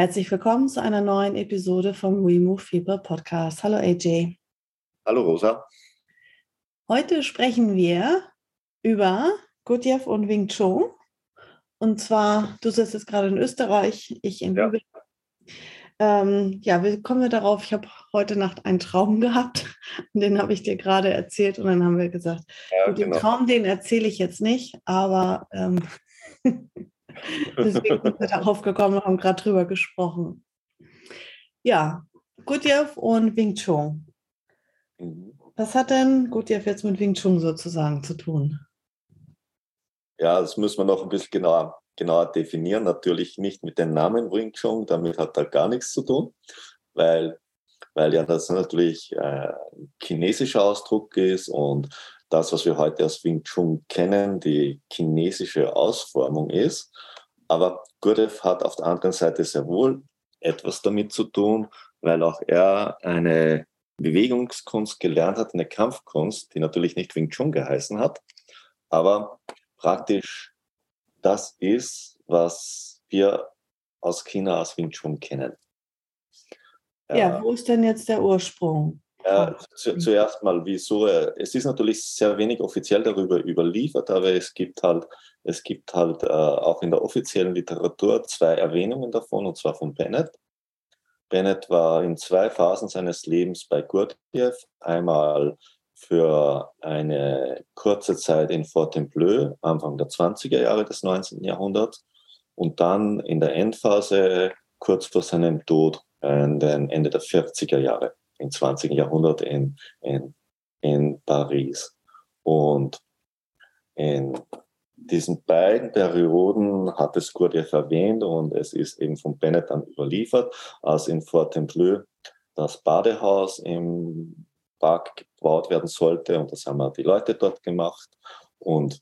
Herzlich willkommen zu einer neuen Episode vom We Move People Podcast. Hallo AJ. Hallo Rosa. Heute sprechen wir über Gurdjieff und Wing Chun. Und zwar, du sitzt jetzt gerade in Österreich, ich in ja. Lübeck. Ähm, ja, wie kommen wir darauf? Ich habe heute Nacht einen Traum gehabt und den habe ich dir gerade erzählt und dann haben wir gesagt, ja, gut, den genau. Traum, den erzähle ich jetzt nicht, aber ähm, Deswegen sind wir darauf gekommen und haben gerade drüber gesprochen. Ja, Gurdjieff und Wing Chun. Mhm. Was hat denn Gurdjieff jetzt mit Wing Chun sozusagen zu tun? Ja, das müssen wir noch ein bisschen genauer, genauer definieren. Natürlich nicht mit dem Namen Wing Chun, damit hat er gar nichts zu tun, weil, weil ja das natürlich äh, ein chinesischer Ausdruck ist und das, was wir heute als Wing Chun kennen, die chinesische Ausformung ist. Aber Gurdjieff hat auf der anderen Seite sehr wohl etwas damit zu tun, weil auch er eine Bewegungskunst gelernt hat, eine Kampfkunst, die natürlich nicht Wing Chun geheißen hat, aber praktisch das ist, was wir aus China als Wing Chun kennen. Ja, wo ist denn jetzt der Ursprung? Ja, zu, zuerst mal, wieso? Es ist natürlich sehr wenig offiziell darüber überliefert, aber es gibt halt, es gibt halt äh, auch in der offiziellen Literatur zwei Erwähnungen davon, und zwar von Bennett. Bennett war in zwei Phasen seines Lebens bei Gurdjieff. Einmal für eine kurze Zeit in Fontainebleau, Anfang der 20er Jahre des 19. Jahrhunderts, und dann in der Endphase kurz vor seinem Tod, Ende der 40er Jahre im 20. Jahrhundert in, in, in Paris. Und in diesen beiden Perioden hat es Gurdjieff erwähnt und es ist eben von Bennett dann überliefert, als in Fontainebleau das Badehaus im Park gebaut werden sollte und das haben die Leute dort gemacht und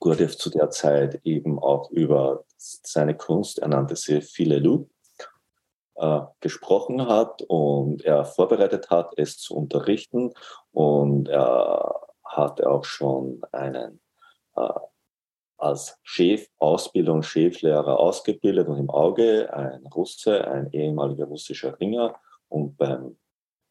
Gurdjieff zu der Zeit eben auch über seine Kunst, er nannte sie Filelou, äh, gesprochen hat und er vorbereitet hat, es zu unterrichten. Und er hatte auch schon einen äh, als Chef, Ausbildung, Cheflehrer ausgebildet und im Auge ein Russe, ein ehemaliger russischer Ringer. Und beim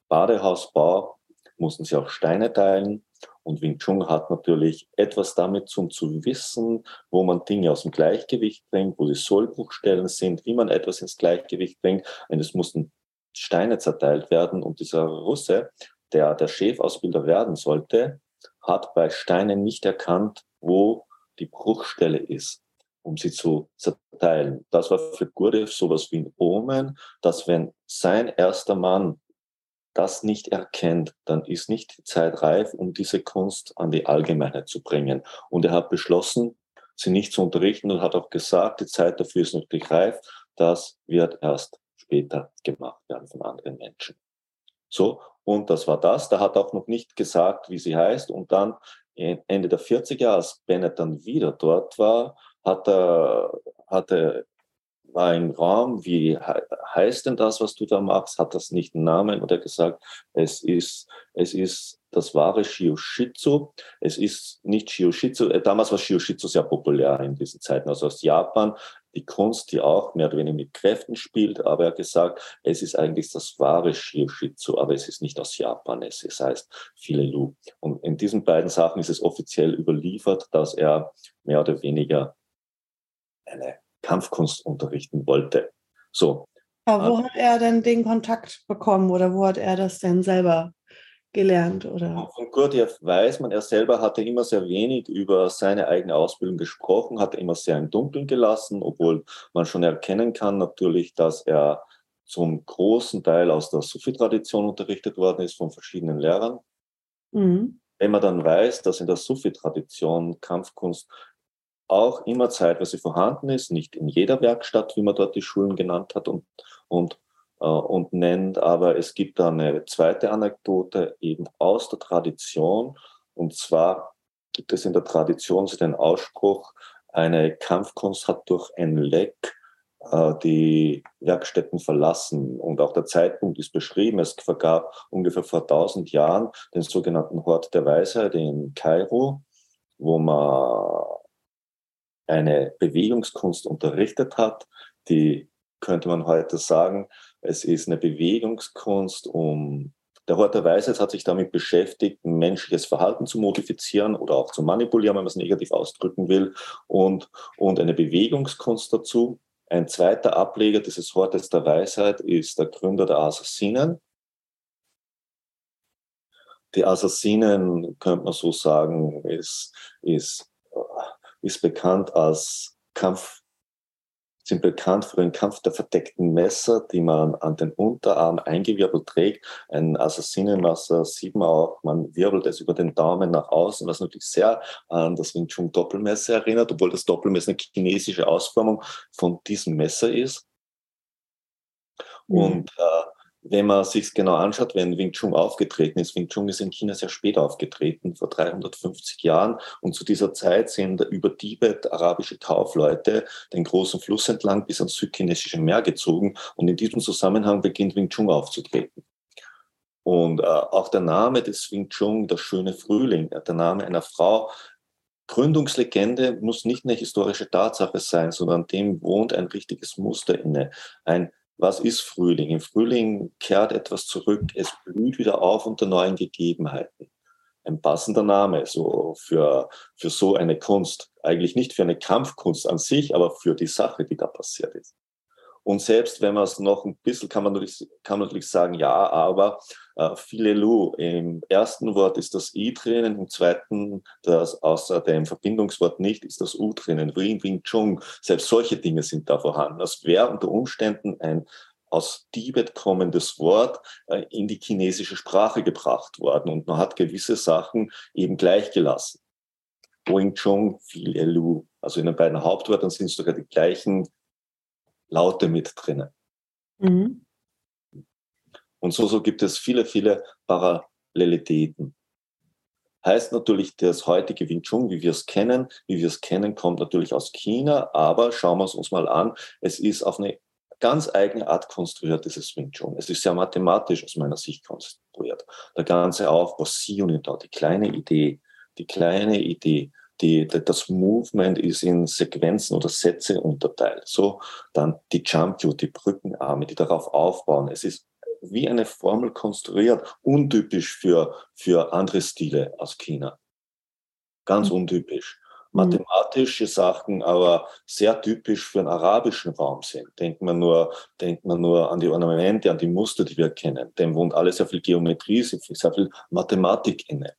Badehausbau mussten sie auch Steine teilen. Und Wing Chun hat natürlich etwas damit zu, zu wissen, wo man Dinge aus dem Gleichgewicht bringt, wo die Sollbruchstellen sind, wie man etwas ins Gleichgewicht bringt. Und es mussten Steine zerteilt werden. Und dieser Russe, der der Chefausbilder werden sollte, hat bei Steinen nicht erkannt, wo die Bruchstelle ist, um sie zu zerteilen. Das war für Gurdjieff sowas wie ein Omen, dass wenn sein erster Mann das nicht erkennt, dann ist nicht die Zeit reif, um diese Kunst an die Allgemeinheit zu bringen. Und er hat beschlossen, sie nicht zu unterrichten und hat auch gesagt, die Zeit dafür ist noch nicht reif. Das wird erst später gemacht werden von anderen Menschen. So, und das war das. Da hat auch noch nicht gesagt, wie sie heißt. Und dann Ende der 40er, als Bennett dann wieder dort war, hat er, hat er im Raum, wie heißt denn das, was du da machst? Hat das nicht einen Namen? Oder gesagt, es ist, es ist das wahre Shioshitsu. Es ist nicht Shioshitsu. Äh, damals war Shioshitsu sehr populär in diesen Zeiten, also aus Japan. Die Kunst, die auch mehr oder weniger mit Kräften spielt, aber er hat gesagt, es ist eigentlich das wahre Shioshitsu, aber es ist nicht aus Japan, es ist, heißt Filelu. Und in diesen beiden Sachen ist es offiziell überliefert, dass er mehr oder weniger eine Kampfkunst unterrichten wollte. So. Aber wo hat er denn den Kontakt bekommen oder wo hat er das denn selber gelernt? Oder? Von Gurdjieff weiß man, er selber hatte immer sehr wenig über seine eigene Ausbildung gesprochen, hat immer sehr im Dunkeln gelassen, obwohl man schon erkennen kann natürlich, dass er zum großen Teil aus der Sufi-Tradition unterrichtet worden ist von verschiedenen Lehrern. Mhm. Wenn man dann weiß, dass in der Sufi-Tradition Kampfkunst auch immer zeitweise vorhanden ist, nicht in jeder Werkstatt, wie man dort die Schulen genannt hat und, und äh, und nennt aber, es gibt da eine zweite Anekdote eben aus der Tradition. Und zwar gibt es in der Tradition so den Ausspruch, eine Kampfkunst hat durch ein Leck äh, die Werkstätten verlassen. Und auch der Zeitpunkt ist beschrieben. Es vergab ungefähr vor 1000 Jahren den sogenannten Hort der Weisheit in Kairo, wo man eine Bewegungskunst unterrichtet hat, die könnte man heute sagen, es ist eine Bewegungskunst, um der Hort der Weisheit hat sich damit beschäftigt, menschliches Verhalten zu modifizieren oder auch zu manipulieren, wenn man es negativ ausdrücken will, und, und eine Bewegungskunst dazu. Ein zweiter Ableger dieses Hortes der Weisheit ist der Gründer der Assassinen. Die Assassinen, könnte man so sagen, ist, ist, ist bekannt als Kampf sind bekannt für den Kampf der verdeckten Messer, die man an den Unterarm eingewirbelt trägt. Ein Assassinenmesser sieht man auch, man wirbelt es über den Daumen nach außen, was natürlich sehr an das Wing Chun Doppelmesser erinnert, obwohl das Doppelmesser eine chinesische Ausformung von diesem Messer ist. Mhm. Und äh, wenn man sich genau anschaut, wenn Wing Chun aufgetreten ist, Wing Chun ist in China sehr spät aufgetreten, vor 350 Jahren. Und zu dieser Zeit sind über Tibet arabische Kaufleute den großen Fluss entlang bis ans südchinesische Meer gezogen. Und in diesem Zusammenhang beginnt Wing Chun aufzutreten. Und äh, auch der Name des Wing Chun, der schöne Frühling, der Name einer Frau, Gründungslegende muss nicht eine historische Tatsache sein, sondern dem wohnt ein richtiges Muster inne. Ein was ist Frühling? Im Frühling kehrt etwas zurück, es blüht wieder auf unter neuen Gegebenheiten. Ein passender Name so für, für so eine Kunst. Eigentlich nicht für eine Kampfkunst an sich, aber für die Sache, die da passiert ist. Und selbst wenn man es noch ein bisschen, kann man natürlich, kann man natürlich sagen, ja, aber äh, Filelu, im ersten Wort ist das I drinnen, im zweiten, das außer dem Verbindungswort nicht, ist das U drinnen, Wing Wing Chung. Selbst solche Dinge sind da vorhanden. Das wäre unter Umständen ein aus Tibet kommendes Wort äh, in die chinesische Sprache gebracht worden und man hat gewisse Sachen eben gleichgelassen. Wing Chun, Filelu. Also in den beiden Hauptwörtern sind sogar die gleichen Laute mit drinnen. Mhm. Und so, so gibt es viele, viele Parallelitäten. Heißt natürlich, das heutige Wing Chun, wie wir es kennen, wie wir es kennen, kommt natürlich aus China, aber schauen wir es uns mal an. Es ist auf eine ganz eigene Art konstruiert, dieses Wing Chun. Es ist sehr mathematisch aus meiner Sicht konstruiert. Der ganze Aufbau, und da, die kleine Idee, die kleine Idee, die, das Movement ist in Sequenzen oder Sätze unterteilt. So, dann die Jump Cue, die Brückenarme, die darauf aufbauen. Es ist wie eine Formel konstruiert, untypisch für, für andere Stile aus China. Ganz mhm. untypisch. Mathematische Sachen, aber sehr typisch für den arabischen Raum sind. Denkt man nur, denkt man nur an die Ornamente, an die Muster, die wir kennen. Dem wohnt alles sehr viel Geometrie, sehr viel Mathematik inne.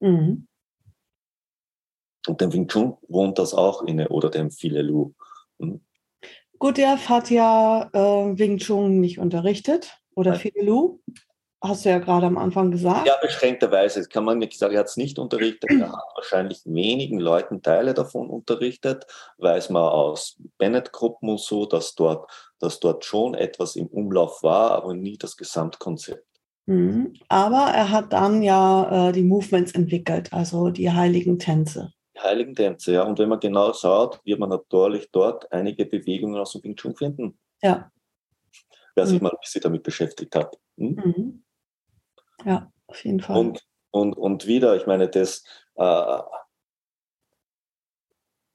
Mhm. Und dem Wing Chun wohnt das auch inne oder dem Filelu. Hm? Gurdjieff hat ja äh, Wing Chun nicht unterrichtet oder Filelu. Hast du ja gerade am Anfang gesagt. Ja, beschränkterweise. Das kann man nicht sagen, er hat es nicht unterrichtet. Er hat wahrscheinlich wenigen Leuten Teile davon unterrichtet. Weiß man aus Bennett-Gruppen und so, dass dort, dass dort schon etwas im Umlauf war, aber nie das Gesamtkonzept. Mhm. Aber er hat dann ja äh, die Movements entwickelt, also die heiligen Tänze. Heiligen Tänze, ja. Und wenn man genau schaut, wird man natürlich dort einige Bewegungen aus dem Wing Chun finden. Ja. Wer sich mhm. mal ein bisschen damit beschäftigt hat. Hm? Mhm. Ja, auf jeden Fall. Und, und, und wieder, ich meine, das äh,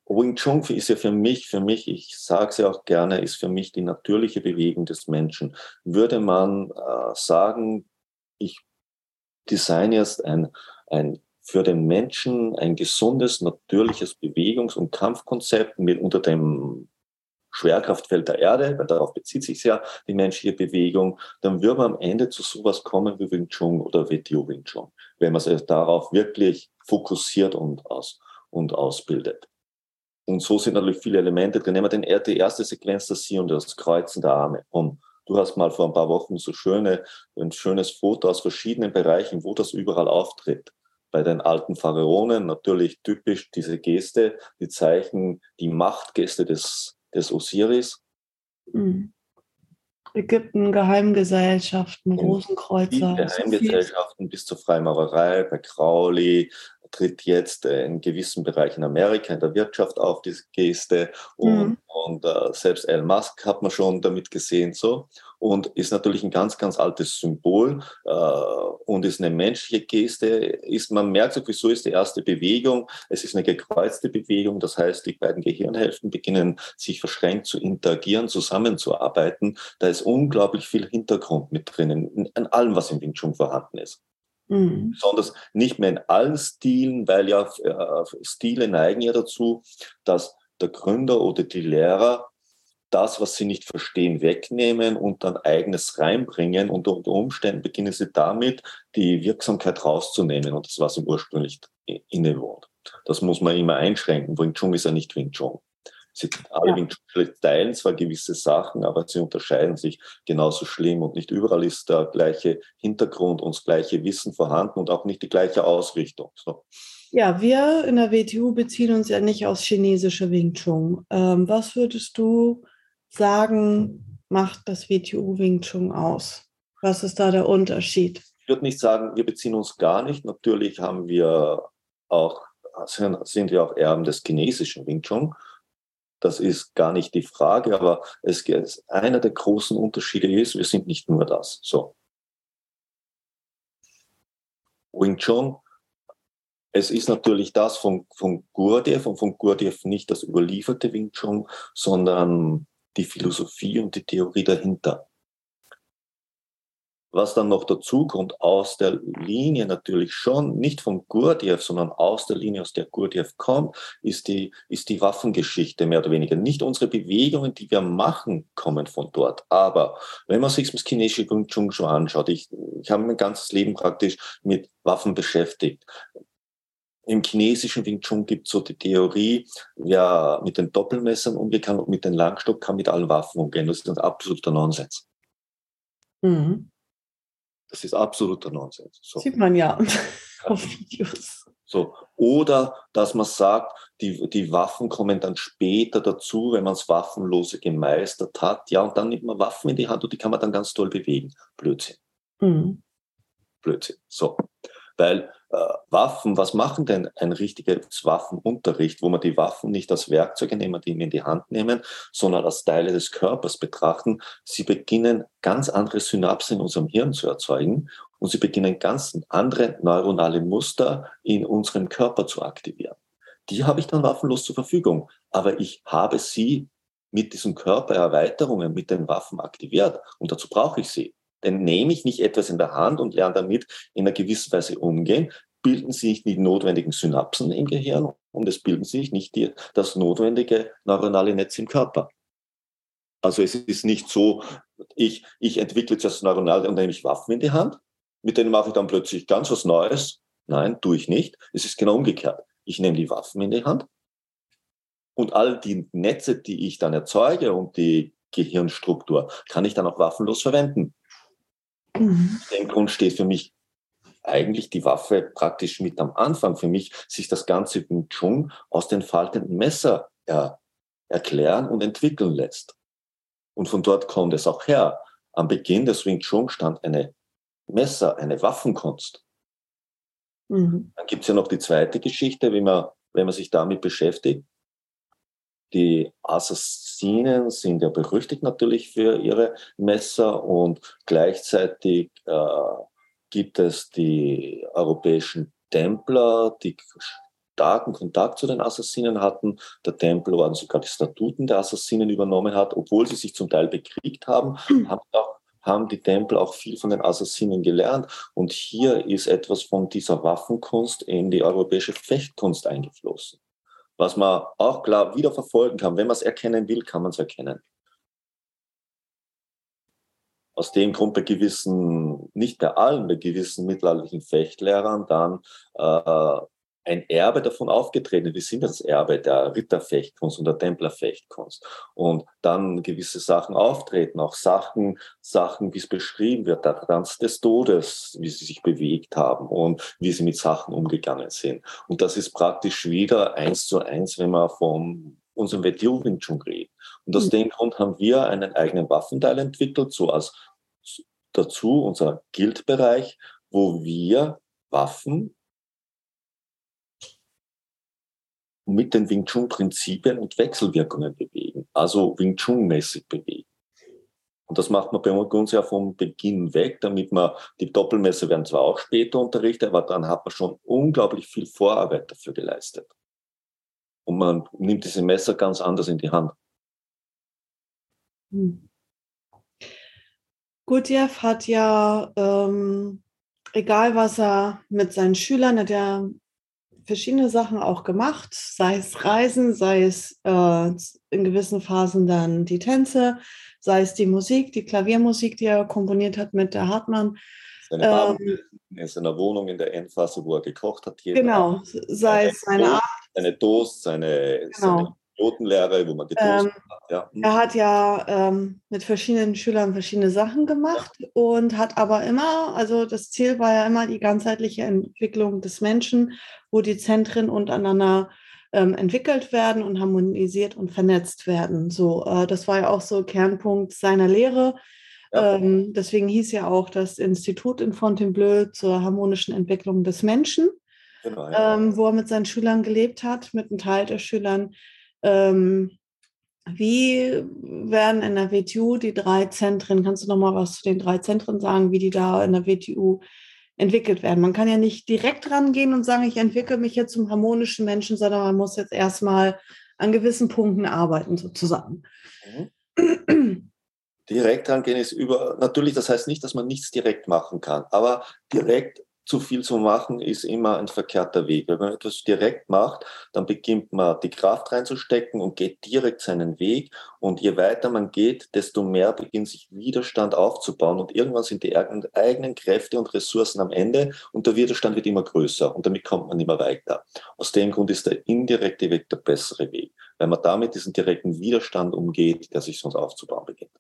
Wing Chun ist ja für mich, für mich, ich sage es ja auch gerne, ist für mich die natürliche Bewegung des Menschen. Würde man äh, sagen, ich design jetzt ein, ein für den Menschen ein gesundes, natürliches Bewegungs- und Kampfkonzept mit unter dem Schwerkraftfeld der Erde, weil darauf bezieht sich ja die menschliche Bewegung, dann wird man am Ende zu sowas kommen wie Wing Chun oder WTO Wing Chun, wenn man sich darauf wirklich fokussiert und, aus, und ausbildet. Und so sind natürlich viele Elemente drin. Nehmen wir den, die erste Sequenz, das Sie und das Kreuzen der Arme. Und du hast mal vor ein paar Wochen so schöne, ein schönes Foto aus verschiedenen Bereichen, wo das überall auftritt bei den alten Pharaonen natürlich typisch diese Geste, die zeichnen die Machtgeste des, des Osiris. Mhm. Ägypten, Geheimgesellschaften, Rosenkreuzer. Geheimgesellschaften bis zur Freimaurerei, bei Crowley, tritt jetzt in gewissen Bereichen Amerika in der Wirtschaft auf, diese Geste. Und, mhm. und uh, selbst Elon Musk hat man schon damit gesehen. so Und ist natürlich ein ganz, ganz altes Symbol uh, und ist eine menschliche Geste. Ist, man merkt sowieso, ist die erste Bewegung. Es ist eine gekreuzte Bewegung. Das heißt, die beiden Gehirnhälften beginnen sich verschränkt zu interagieren, zusammenzuarbeiten. Da ist unglaublich viel Hintergrund mit drinnen, an allem, was im Wing Chun vorhanden ist. Mhm. Besonders nicht mehr in allen Stilen, weil ja äh, Stile neigen ja dazu, dass der Gründer oder die Lehrer das, was sie nicht verstehen, wegnehmen und dann eigenes reinbringen. Und unter Umständen beginnen sie damit, die Wirksamkeit rauszunehmen und das, was ihm ursprünglich innewohnt. Das muss man immer einschränken. Wing Chun ist ja nicht Wing Chun. Sie alle ja. teilen zwar gewisse Sachen, aber sie unterscheiden sich genauso schlimm und nicht überall ist der gleiche Hintergrund und das gleiche Wissen vorhanden und auch nicht die gleiche Ausrichtung. So. Ja, wir in der WTU beziehen uns ja nicht aus chinesischer Wing Chun. Ähm, was würdest du sagen, macht das WTU Wing Chun aus? Was ist da der Unterschied? Ich würde nicht sagen, wir beziehen uns gar nicht. Natürlich haben wir auch, sind wir auch Erben des chinesischen Wing Chun. Das ist gar nicht die Frage, aber es, einer der großen Unterschiede ist, wir sind nicht nur das. So. Wing Chun, es ist natürlich das von, von Gurdjieff und von Gurdjieff nicht das überlieferte Wing Chun, sondern die Philosophie und die Theorie dahinter. Was dann noch dazu kommt, aus der Linie natürlich schon, nicht von Gurdjieff, sondern aus der Linie, aus der Gurdjieff kommt, ist die, ist die Waffengeschichte mehr oder weniger. Nicht unsere Bewegungen, die wir machen, kommen von dort. Aber wenn man sich das chinesische Wing Chun schon anschaut, ich, ich habe mein ganzes Leben praktisch mit Waffen beschäftigt. Im chinesischen Wing Chun gibt es so die Theorie, wer mit den Doppelmessern umgehen kann und mit dem Langstock kann mit allen Waffen umgehen. Das ist ein absoluter Nonsens. Mhm. Das ist absoluter Nonsens. So. Sieht man ja auf Videos. So. Oder dass man sagt, die, die Waffen kommen dann später dazu, wenn man das Waffenlose gemeistert hat. Ja, und dann nimmt man Waffen in die Hand und die kann man dann ganz toll bewegen. Blödsinn. Mhm. Blödsinn. So. Weil äh, Waffen, was machen denn ein richtiges Waffenunterricht, wo man die Waffen nicht als Werkzeuge nehmen, die in die Hand nehmen, sondern als Teile des Körpers betrachten? Sie beginnen ganz andere Synapsen in unserem Hirn zu erzeugen und sie beginnen ganz andere neuronale Muster in unserem Körper zu aktivieren. Die habe ich dann waffenlos zur Verfügung, aber ich habe sie mit diesen Körpererweiterungen, mit den Waffen aktiviert und dazu brauche ich sie. Denn nehme ich nicht etwas in der Hand und lerne damit in einer gewissen Weise umgehen, bilden sich nicht die notwendigen Synapsen im Gehirn und es bilden sich nicht die, das notwendige neuronale Netz im Körper. Also es ist nicht so, ich, ich entwickle das neuronale und nehme ich Waffen in die Hand, mit denen mache ich dann plötzlich ganz was Neues. Nein, tue ich nicht. Es ist genau umgekehrt. Ich nehme die Waffen in die Hand und all die Netze, die ich dann erzeuge und die Gehirnstruktur, kann ich dann auch waffenlos verwenden. Mhm. Aus dem Grund steht für mich eigentlich die Waffe praktisch mit am Anfang. Für mich sich das ganze Wing Chun aus den faltenden Messer er, erklären und entwickeln lässt. Und von dort kommt es auch her. Am Beginn des Wing Chun stand eine Messer, eine Waffenkunst. Mhm. Dann gibt es ja noch die zweite Geschichte, wie man, wenn man sich damit beschäftigt. Die Assassinen sind ja berüchtigt natürlich für ihre Messer und gleichzeitig äh, gibt es die europäischen Templer, die starken Kontakt zu den Assassinen hatten. Der Tempelorden sogar die Statuten der Assassinen übernommen hat, obwohl sie sich zum Teil bekriegt haben, hm. haben, auch, haben die Tempel auch viel von den Assassinen gelernt. Und hier ist etwas von dieser Waffenkunst in die europäische Fechtkunst eingeflossen was man auch klar wieder verfolgen kann. Wenn man es erkennen will, kann man es erkennen. Aus dem Grund bei gewissen, nicht bei allen, bei gewissen mittelalterlichen Fechtlehrern dann äh, ein Erbe davon aufgetreten. Wir sind das Erbe der Ritterfechtkunst und der Templerfechtkunst. Und dann gewisse Sachen auftreten, auch Sachen, Sachen, wie es beschrieben wird, der Tanz des Todes, wie sie sich bewegt haben und wie sie mit Sachen umgegangen sind. Und das ist praktisch wieder eins zu eins, wenn man vom unserem WTO Wing Chun reden. Und aus mhm. dem Grund haben wir einen eigenen Waffenteil entwickelt, so als dazu unser Guild-Bereich, wo wir Waffen mit den Wing Chun-Prinzipien und Wechselwirkungen bewegen, also Wing Chun-mäßig bewegen. Und das macht man bei uns ja vom Beginn weg, damit man, die Doppelmesser werden zwar auch später unterrichtet, aber dann hat man schon unglaublich viel Vorarbeit dafür geleistet. Und man nimmt diese Messer ganz anders in die Hand. Hm. Gurdjieff hat ja, ähm, egal was er mit seinen Schülern, hat er verschiedene Sachen auch gemacht, sei es Reisen, sei es äh, in gewissen Phasen dann die Tänze, sei es die Musik, die Klaviermusik, die er komponiert hat mit der Hartmann. Seine ähm, in seiner Wohnung in der Endphase, wo er gekocht hat. Genau, sei es seine Art. Seine Toast, seine, genau. seine Notenlehre, wo man ähm, hat. Ja. Hm. Er hat ja ähm, mit verschiedenen Schülern verschiedene Sachen gemacht ja. und hat aber immer, also das Ziel war ja immer die ganzheitliche Entwicklung des Menschen, wo die Zentren untereinander ähm, entwickelt werden und harmonisiert und vernetzt werden. So, äh, das war ja auch so Kernpunkt seiner Lehre. Ja. Ähm, deswegen hieß ja auch das Institut in Fontainebleau zur harmonischen Entwicklung des Menschen, genau, ja. ähm, wo er mit seinen Schülern gelebt hat, mit einem Teil der Schülern. Ähm, wie werden in der WTU die drei Zentren, kannst du noch mal was zu den drei Zentren sagen, wie die da in der WTU entwickelt werden. Man kann ja nicht direkt rangehen und sagen, ich entwickle mich jetzt zum harmonischen Menschen, sondern man muss jetzt erstmal an gewissen Punkten arbeiten, sozusagen. Mhm. Direkt rangehen ist über, natürlich, das heißt nicht, dass man nichts direkt machen kann, aber direkt zu viel zu machen, ist immer ein verkehrter Weg. Wenn man etwas direkt macht, dann beginnt man die Kraft reinzustecken und geht direkt seinen Weg. Und je weiter man geht, desto mehr beginnt sich Widerstand aufzubauen. Und irgendwann sind die eigenen Kräfte und Ressourcen am Ende und der Widerstand wird immer größer und damit kommt man immer weiter. Aus dem Grund ist der indirekte Weg der bessere Weg, weil man damit diesen direkten Widerstand umgeht, der sich sonst aufzubauen beginnt.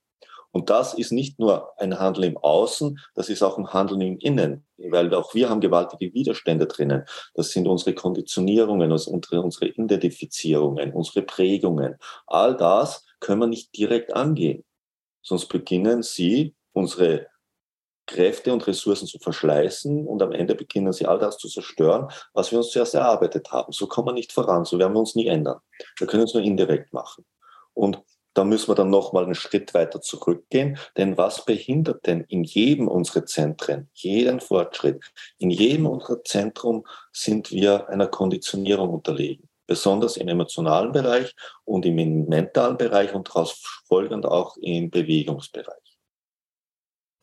Und das ist nicht nur ein Handeln im Außen, das ist auch ein Handeln im Innen, weil auch wir haben gewaltige Widerstände drinnen. Das sind unsere Konditionierungen, also unsere, Identifizierungen, unsere Prägungen. All das können wir nicht direkt angehen. Sonst beginnen sie, unsere Kräfte und Ressourcen zu verschleißen und am Ende beginnen sie all das zu zerstören, was wir uns zuerst erarbeitet haben. So kommen wir nicht voran, so werden wir uns nie ändern. Wir können es nur indirekt machen. Und da müssen wir dann nochmal einen Schritt weiter zurückgehen. Denn was behindert denn in jedem unserer Zentren jeden Fortschritt? In jedem unserer Zentrum sind wir einer Konditionierung unterlegen. Besonders im emotionalen Bereich und im mentalen Bereich und daraus folgend auch im Bewegungsbereich.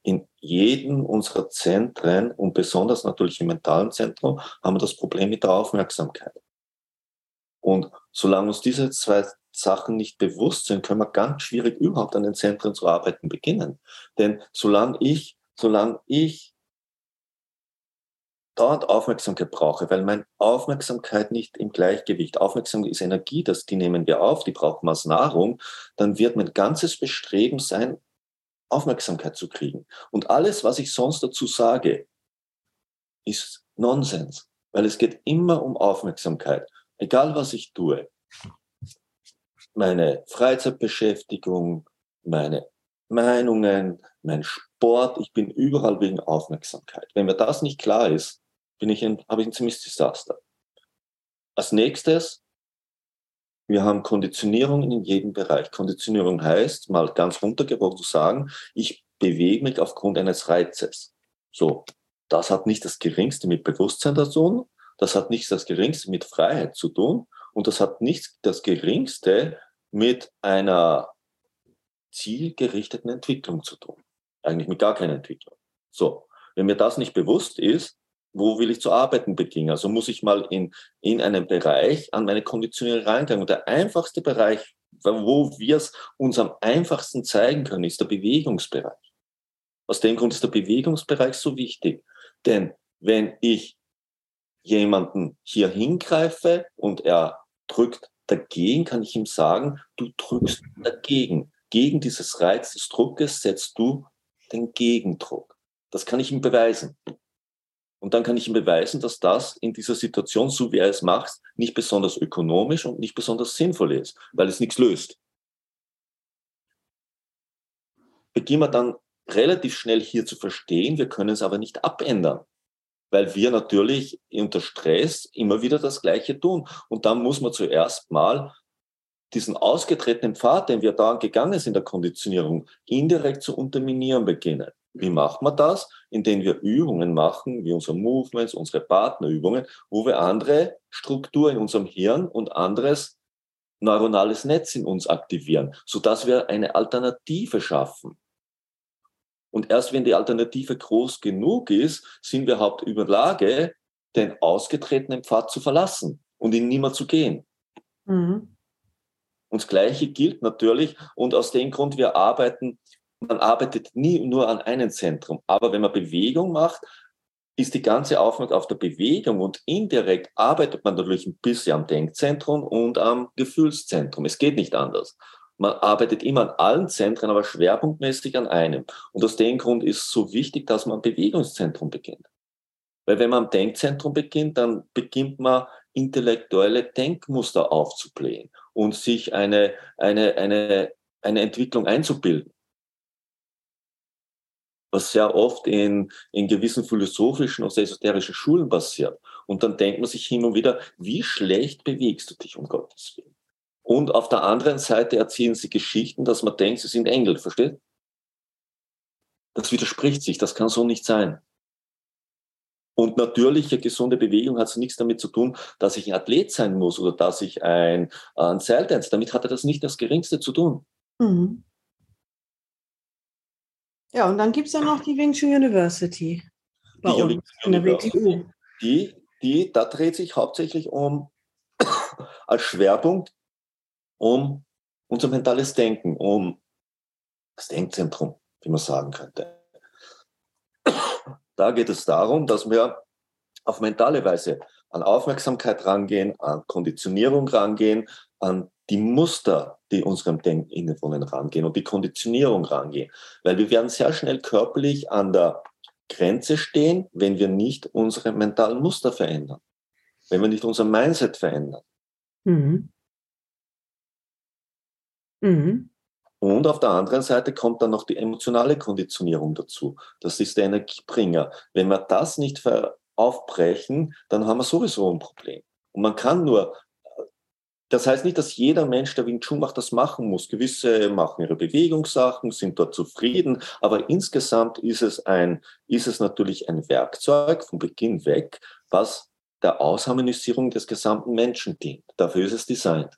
In jedem unserer Zentren und besonders natürlich im mentalen Zentrum haben wir das Problem mit der Aufmerksamkeit. Und solange uns diese zwei Sachen nicht bewusst sind, können wir ganz schwierig überhaupt an den Zentren zu arbeiten beginnen. Denn solange ich, solange ich dauernd Aufmerksamkeit brauche, weil meine Aufmerksamkeit nicht im Gleichgewicht, Aufmerksamkeit ist Energie, das, die nehmen wir auf, die brauchen wir als Nahrung, dann wird mein ganzes Bestreben sein, Aufmerksamkeit zu kriegen. Und alles, was ich sonst dazu sage, ist Nonsens, weil es geht immer um Aufmerksamkeit, egal was ich tue meine Freizeitbeschäftigung, meine Meinungen, mein Sport, ich bin überall wegen Aufmerksamkeit. Wenn mir das nicht klar ist, bin ich ein, habe ich ein ziemliches Desaster. Als nächstes, wir haben Konditionierungen in jedem Bereich. Konditionierung heißt, mal ganz runtergebrochen zu sagen, ich bewege mich aufgrund eines Reizes. So, das hat nicht das Geringste mit Bewusstsein zu tun, das hat nicht das Geringste mit Freiheit zu tun und das hat nicht das Geringste mit einer zielgerichteten Entwicklung zu tun. Eigentlich mit gar keiner Entwicklung. So, wenn mir das nicht bewusst ist, wo will ich zu arbeiten beginnen? Also muss ich mal in, in einen Bereich an meine Konditionierung reingehen. Und der einfachste Bereich, wo wir es uns am einfachsten zeigen können, ist der Bewegungsbereich. Aus dem Grund ist der Bewegungsbereich so wichtig. Denn wenn ich jemanden hier hingreife und er drückt dagegen, kann ich ihm sagen, du drückst dagegen. Gegen dieses Reiz des Druckes setzt du den Gegendruck. Das kann ich ihm beweisen. Und dann kann ich ihm beweisen, dass das in dieser Situation, so wie er es macht, nicht besonders ökonomisch und nicht besonders sinnvoll ist, weil es nichts löst. Beginnen wir dann relativ schnell hier zu verstehen, wir können es aber nicht abändern, weil wir natürlich unter Stress immer wieder das Gleiche tun. Und dann muss man zuerst mal diesen ausgetretenen Pfad, den wir da gegangen sind in der Konditionierung, indirekt zu unterminieren beginnen. Wie macht man das? Indem wir Übungen machen, wie unsere Movements, unsere Partnerübungen, wo wir andere Strukturen in unserem Hirn und anderes neuronales Netz in uns aktivieren, sodass wir eine Alternative schaffen. Und erst wenn die Alternative groß genug ist, sind wir überhaupt über Lage, den ausgetretenen Pfad zu verlassen und ihn nimmer zu gehen. Mhm. Und das Gleiche gilt natürlich, und aus dem Grund, wir arbeiten man arbeitet nie nur an einem Zentrum. Aber wenn man Bewegung macht, ist die ganze Aufmerksamkeit auf der Bewegung und indirekt arbeitet man natürlich ein bisschen am Denkzentrum und am Gefühlszentrum. Es geht nicht anders. Man arbeitet immer an allen Zentren, aber schwerpunktmäßig an einem. Und aus dem Grund ist es so wichtig, dass man am Bewegungszentrum beginnt. Weil wenn man am Denkzentrum beginnt, dann beginnt man intellektuelle Denkmuster aufzublähen und sich eine, eine, eine, eine Entwicklung einzubilden was sehr oft in, in gewissen philosophischen oder esoterischen Schulen passiert. Und dann denkt man sich hin und wieder, wie schlecht bewegst du dich um Gottes Willen? Und auf der anderen Seite erzählen sie Geschichten, dass man denkt, sie sind Engel, versteht? Das widerspricht sich, das kann so nicht sein. Und natürliche gesunde Bewegung hat nichts damit zu tun, dass ich ein Athlet sein muss oder dass ich ein, ein Seiltänzer. Damit hat er das nicht das Geringste zu tun. Mhm. Ja, und dann gibt es ja noch die Wing Chun University bei die uns WTU. Die, die, da dreht sich hauptsächlich um als Schwerpunkt um unser mentales Denken, um das Denkzentrum, wie man sagen könnte. Da geht es darum, dass wir auf mentale Weise an Aufmerksamkeit rangehen, an Konditionierung rangehen, an die Muster, die unserem Denken innewohnen, rangehen und die Konditionierung rangehen. Weil wir werden sehr schnell körperlich an der Grenze stehen, wenn wir nicht unsere mentalen Muster verändern. Wenn wir nicht unser Mindset verändern. Mhm. Mhm. Und auf der anderen Seite kommt dann noch die emotionale Konditionierung dazu. Das ist der Energiebringer. Wenn wir das nicht aufbrechen, dann haben wir sowieso ein Problem. Und man kann nur das heißt nicht, dass jeder Mensch, der Wing Chun macht, das machen muss. Gewisse machen ihre Bewegungssachen, sind dort zufrieden, aber insgesamt ist es ein, ist es natürlich ein Werkzeug von Beginn weg, was der Ausharmonisierung des gesamten Menschen dient. Dafür ist es designt.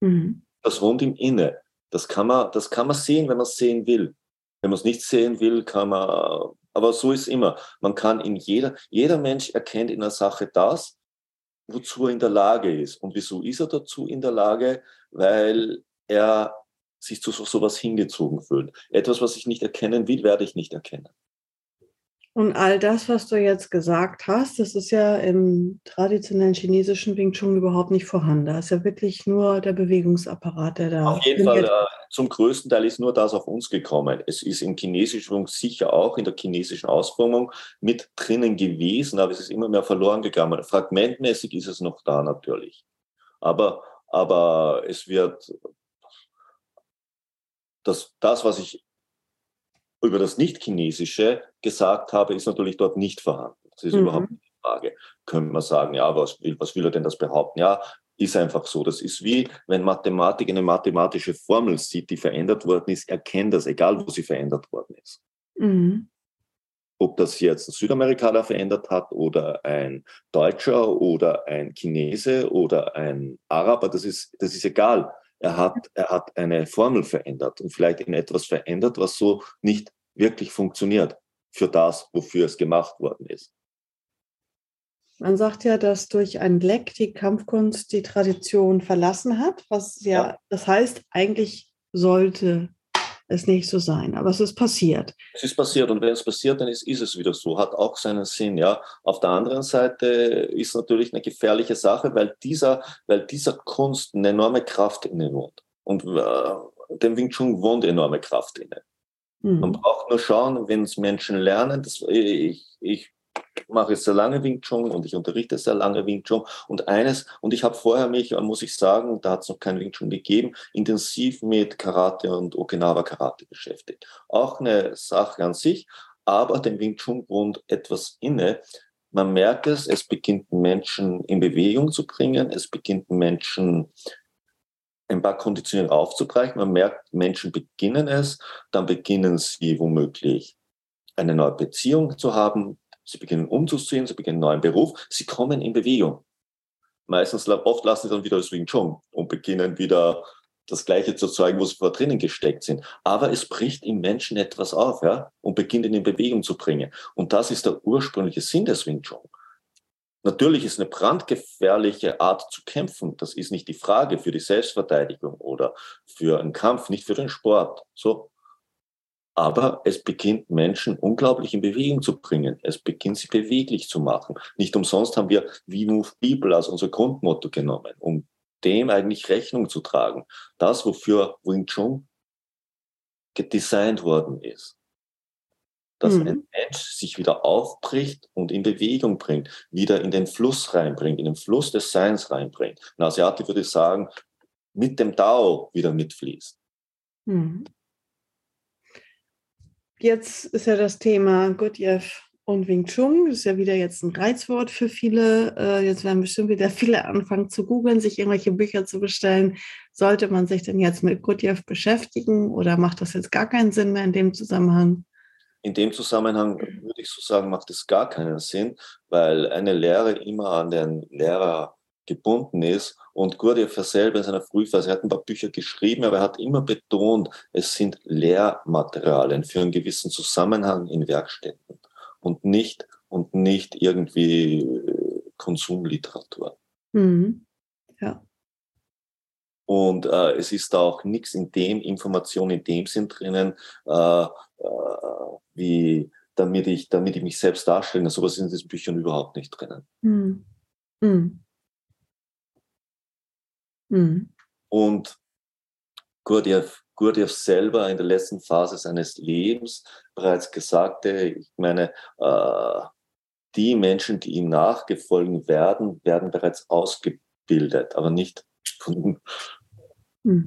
Mhm. Das wohnt im Inne. Das kann man, das kann man sehen, wenn man es sehen will. Wenn man es nicht sehen will, kann man, aber so ist immer. Man kann in jeder, jeder Mensch erkennt in der Sache das, wozu er in der Lage ist. Und wieso ist er dazu in der Lage? Weil er sich zu sowas hingezogen fühlt. Etwas, was ich nicht erkennen will, werde ich nicht erkennen. Und all das, was du jetzt gesagt hast, das ist ja im traditionellen chinesischen Wing Chun überhaupt nicht vorhanden. Da ist ja wirklich nur der Bewegungsapparat, der da. Auf jeden Fall, äh, zum größten Teil ist nur das auf uns gekommen. Es ist im chinesischen sicher auch in der chinesischen Ausformung mit drinnen gewesen, aber es ist immer mehr verloren gegangen. Fragmentmäßig ist es noch da natürlich. Aber, aber es wird das, das, was ich über das Nicht-Chinesische gesagt habe, ist natürlich dort nicht vorhanden. Das ist mhm. überhaupt nicht die Frage. Könnte man sagen, ja, was will, was will er denn das behaupten? Ja, ist einfach so. Das ist wie, wenn Mathematik eine mathematische Formel sieht, die verändert worden ist, erkennt das, egal wo sie verändert worden ist. Mhm. Ob das jetzt ein Südamerikaner verändert hat oder ein Deutscher oder ein Chinese oder ein Araber, das ist, das ist egal. Er hat, er hat eine Formel verändert und vielleicht in etwas verändert, was so nicht wirklich funktioniert für das, wofür es gemacht worden ist. Man sagt ja, dass durch ein Leck die Kampfkunst die Tradition verlassen hat, was ja, ja. das heißt, eigentlich sollte es nicht so sein, aber es ist passiert. Es ist passiert und wenn es passiert, dann ist, ist es wieder so, hat auch seinen Sinn, ja. Auf der anderen Seite ist natürlich eine gefährliche Sache, weil dieser, weil dieser Kunst eine enorme Kraft inne wohnt und äh, dem Wing Chun wohnt enorme Kraft inne. Mhm. Man braucht nur schauen, wenn es Menschen lernen, das, ich, ich mache sehr lange Wing Chun und ich unterrichte sehr lange Wing Chun. Und eines, und ich habe vorher mich, muss ich sagen, da hat es noch kein Wing Chun gegeben, intensiv mit Karate und Okinawa Karate beschäftigt. Auch eine Sache an sich, aber dem Wing Chun Grund etwas inne. Man merkt es, es beginnt Menschen in Bewegung zu bringen, es beginnt Menschen ein paar Konditionen aufzubrechen. Man merkt, Menschen beginnen es, dann beginnen sie womöglich eine neue Beziehung zu haben, sie beginnen umzuziehen, sie beginnen einen neuen Beruf, sie kommen in Bewegung. Meistens, oft lassen sie dann wieder das Wing Chun und beginnen wieder das Gleiche zu zeigen, wo sie vor drinnen gesteckt sind. Aber es bricht im Menschen etwas auf, ja, und beginnt ihn in Bewegung zu bringen. Und das ist der ursprüngliche Sinn des Wing Chun. Natürlich ist eine brandgefährliche Art zu kämpfen. Das ist nicht die Frage für die Selbstverteidigung oder für einen Kampf, nicht für den Sport. So. Aber es beginnt Menschen unglaublich in Bewegung zu bringen. Es beginnt sie beweglich zu machen. Nicht umsonst haben wir We Move People als unser Grundmotto genommen, um dem eigentlich Rechnung zu tragen. Das, wofür Wing Chun gedesignt worden ist dass mhm. ein Mensch sich wieder aufbricht und in Bewegung bringt, wieder in den Fluss reinbringt, in den Fluss des Seins reinbringt. Ein Asiate würde sagen, mit dem Tao wieder mitfließt. Mhm. Jetzt ist ja das Thema Gurdjieff und Wing Chun. Das ist ja wieder jetzt ein Reizwort für viele. Äh, jetzt werden bestimmt wieder viele anfangen zu googeln, sich irgendwelche Bücher zu bestellen. Sollte man sich denn jetzt mit Gurdjieff beschäftigen oder macht das jetzt gar keinen Sinn mehr in dem Zusammenhang? In dem Zusammenhang würde ich so sagen, macht es gar keinen Sinn, weil eine Lehre immer an den Lehrer gebunden ist. Und Gurdjieff selber in seiner Frühphase, er hat ein paar Bücher geschrieben, aber er hat immer betont, es sind Lehrmaterialien für einen gewissen Zusammenhang in Werkstätten und nicht, und nicht irgendwie äh, Konsumliteratur. Mhm. Ja. Und äh, es ist da auch nichts in dem, Information in dem Sinn drinnen, äh, äh, wie damit ich, damit ich mich selbst darstelle. Sowas ist in diesen Büchern überhaupt nicht drinnen. Mhm. Mhm. Mhm. Und Gurdjieff, Gurdjieff selber in der letzten Phase seines Lebens bereits gesagte, ich meine, äh, die Menschen, die ihm nachgefolgen werden, werden bereits ausgebildet, aber nicht von, hm.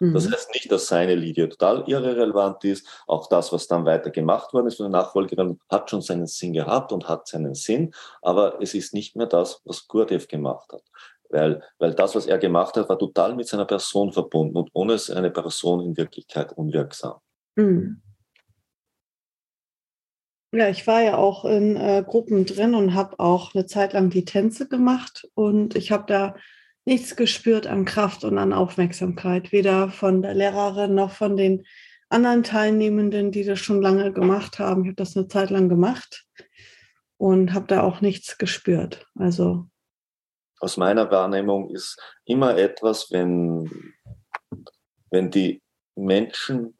Das mhm. heißt nicht, dass seine Linie total irrelevant ist. Auch das, was dann weiter gemacht worden ist von der Nachfolgerin, hat schon seinen Sinn gehabt und hat seinen Sinn. Aber es ist nicht mehr das, was Gurdjieff gemacht hat. Weil, weil das, was er gemacht hat, war total mit seiner Person verbunden und ohne seine Person in Wirklichkeit unwirksam. Mhm. Ja, ich war ja auch in äh, Gruppen drin und habe auch eine Zeit lang die Tänze gemacht und ich habe da nichts gespürt an Kraft und an Aufmerksamkeit, weder von der Lehrerin noch von den anderen Teilnehmenden, die das schon lange gemacht haben. Ich habe das eine Zeit lang gemacht und habe da auch nichts gespürt. Also aus meiner Wahrnehmung ist immer etwas, wenn, wenn die Menschen,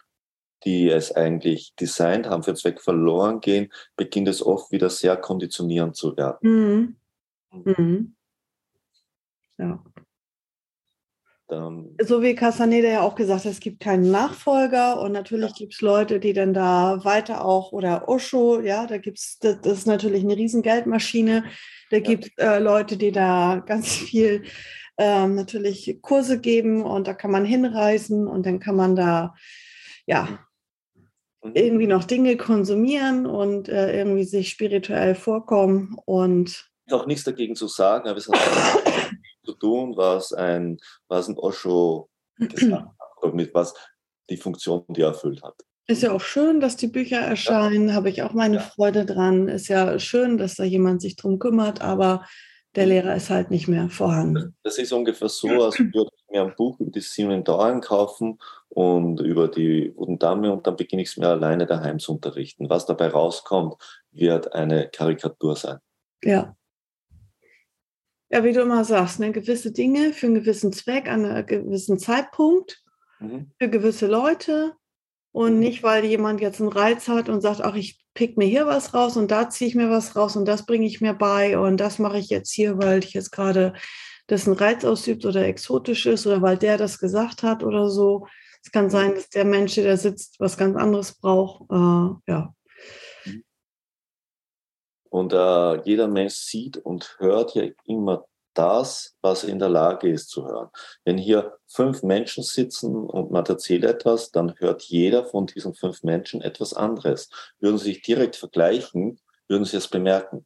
die es eigentlich designt haben, für Zweck verloren gehen, beginnt es oft wieder sehr konditionierend zu werden. Mhm. Mhm. Ja. Dann so wie Casaneda ja auch gesagt hat, es gibt keinen Nachfolger und natürlich ja. gibt es Leute, die dann da weiter auch, oder Osho, ja, da gibt es, das, das, ist natürlich eine riesen Geldmaschine. Da ja. gibt es äh, Leute, die da ganz viel ähm, natürlich Kurse geben und da kann man hinreisen und dann kann man da, ja, mhm. irgendwie noch Dinge konsumieren und äh, irgendwie sich spirituell vorkommen und auch nichts dagegen zu sagen, aber es hat zu tun, was ein, was ein Osho gesagt hat, mit was die Funktion, die er erfüllt hat. Ist ja auch schön, dass die Bücher erscheinen, ja. habe ich auch meine ja. Freude dran. Ist ja schön, dass da jemand sich drum kümmert, aber der mhm. Lehrer ist halt nicht mehr vorhanden. Das ist ungefähr so, als würde ich mir ein Buch über die sieben Dauern kaufen und über die Dame und dann beginne ich es mir alleine daheim zu unterrichten. Was dabei rauskommt, wird eine Karikatur sein. Ja, ja, wie du immer sagst, ne, gewisse Dinge für einen gewissen Zweck, an einem gewissen Zeitpunkt, mhm. für gewisse Leute und mhm. nicht, weil jemand jetzt einen Reiz hat und sagt, ach, ich pick mir hier was raus und da ziehe ich mir was raus und das bringe ich mir bei und das mache ich jetzt hier, weil ich jetzt gerade dessen Reiz ausübt oder exotisch ist oder weil der das gesagt hat oder so. Es kann sein, dass der Mensch, der sitzt, was ganz anderes braucht. Äh, ja. Und äh, jeder Mensch sieht und hört ja immer das, was er in der Lage ist zu hören. Wenn hier fünf Menschen sitzen und man erzählt etwas, dann hört jeder von diesen fünf Menschen etwas anderes. Würden sie sich direkt vergleichen, würden sie es bemerken.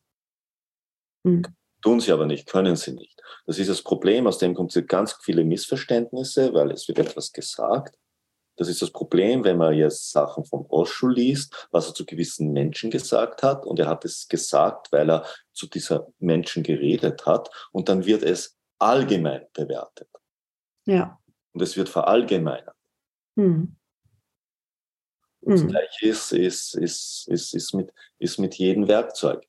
Mhm. Tun sie aber nicht, können sie nicht. Das ist das Problem, aus dem kommt ganz viele Missverständnisse, weil es wird etwas gesagt das ist das Problem, wenn man jetzt Sachen vom Osho liest, was er zu gewissen Menschen gesagt hat. Und er hat es gesagt, weil er zu dieser Menschen geredet hat. Und dann wird es allgemein bewertet. Ja. Und es wird verallgemeinert. Hm. Das hm. Gleiche ist, ist, ist, ist, ist, mit, ist mit jedem Werkzeug.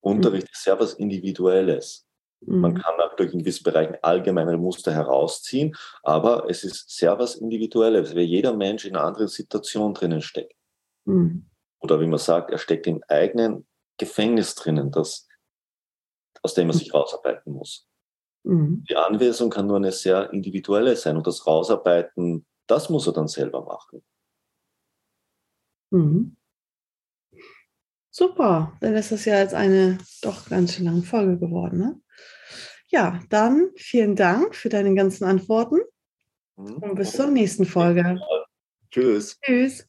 Unterricht hm. ist sehr was Individuelles. Man mhm. kann auch durch in gewissen Bereichen allgemeine Muster herausziehen, aber es ist sehr was Individuelles, weil jeder Mensch in einer anderen Situation drinnen steckt. Mhm. Oder wie man sagt, er steckt im eigenen Gefängnis drinnen, das, aus dem er sich rausarbeiten muss. Mhm. Die Anweisung kann nur eine sehr individuelle sein und das Rausarbeiten, das muss er dann selber machen. Mhm. Super, dann ist das ja jetzt eine doch ganz schön lange Folge geworden. Ne? Ja, dann vielen Dank für deine ganzen Antworten mhm. und bis zur nächsten Folge. Tschüss. Tschüss.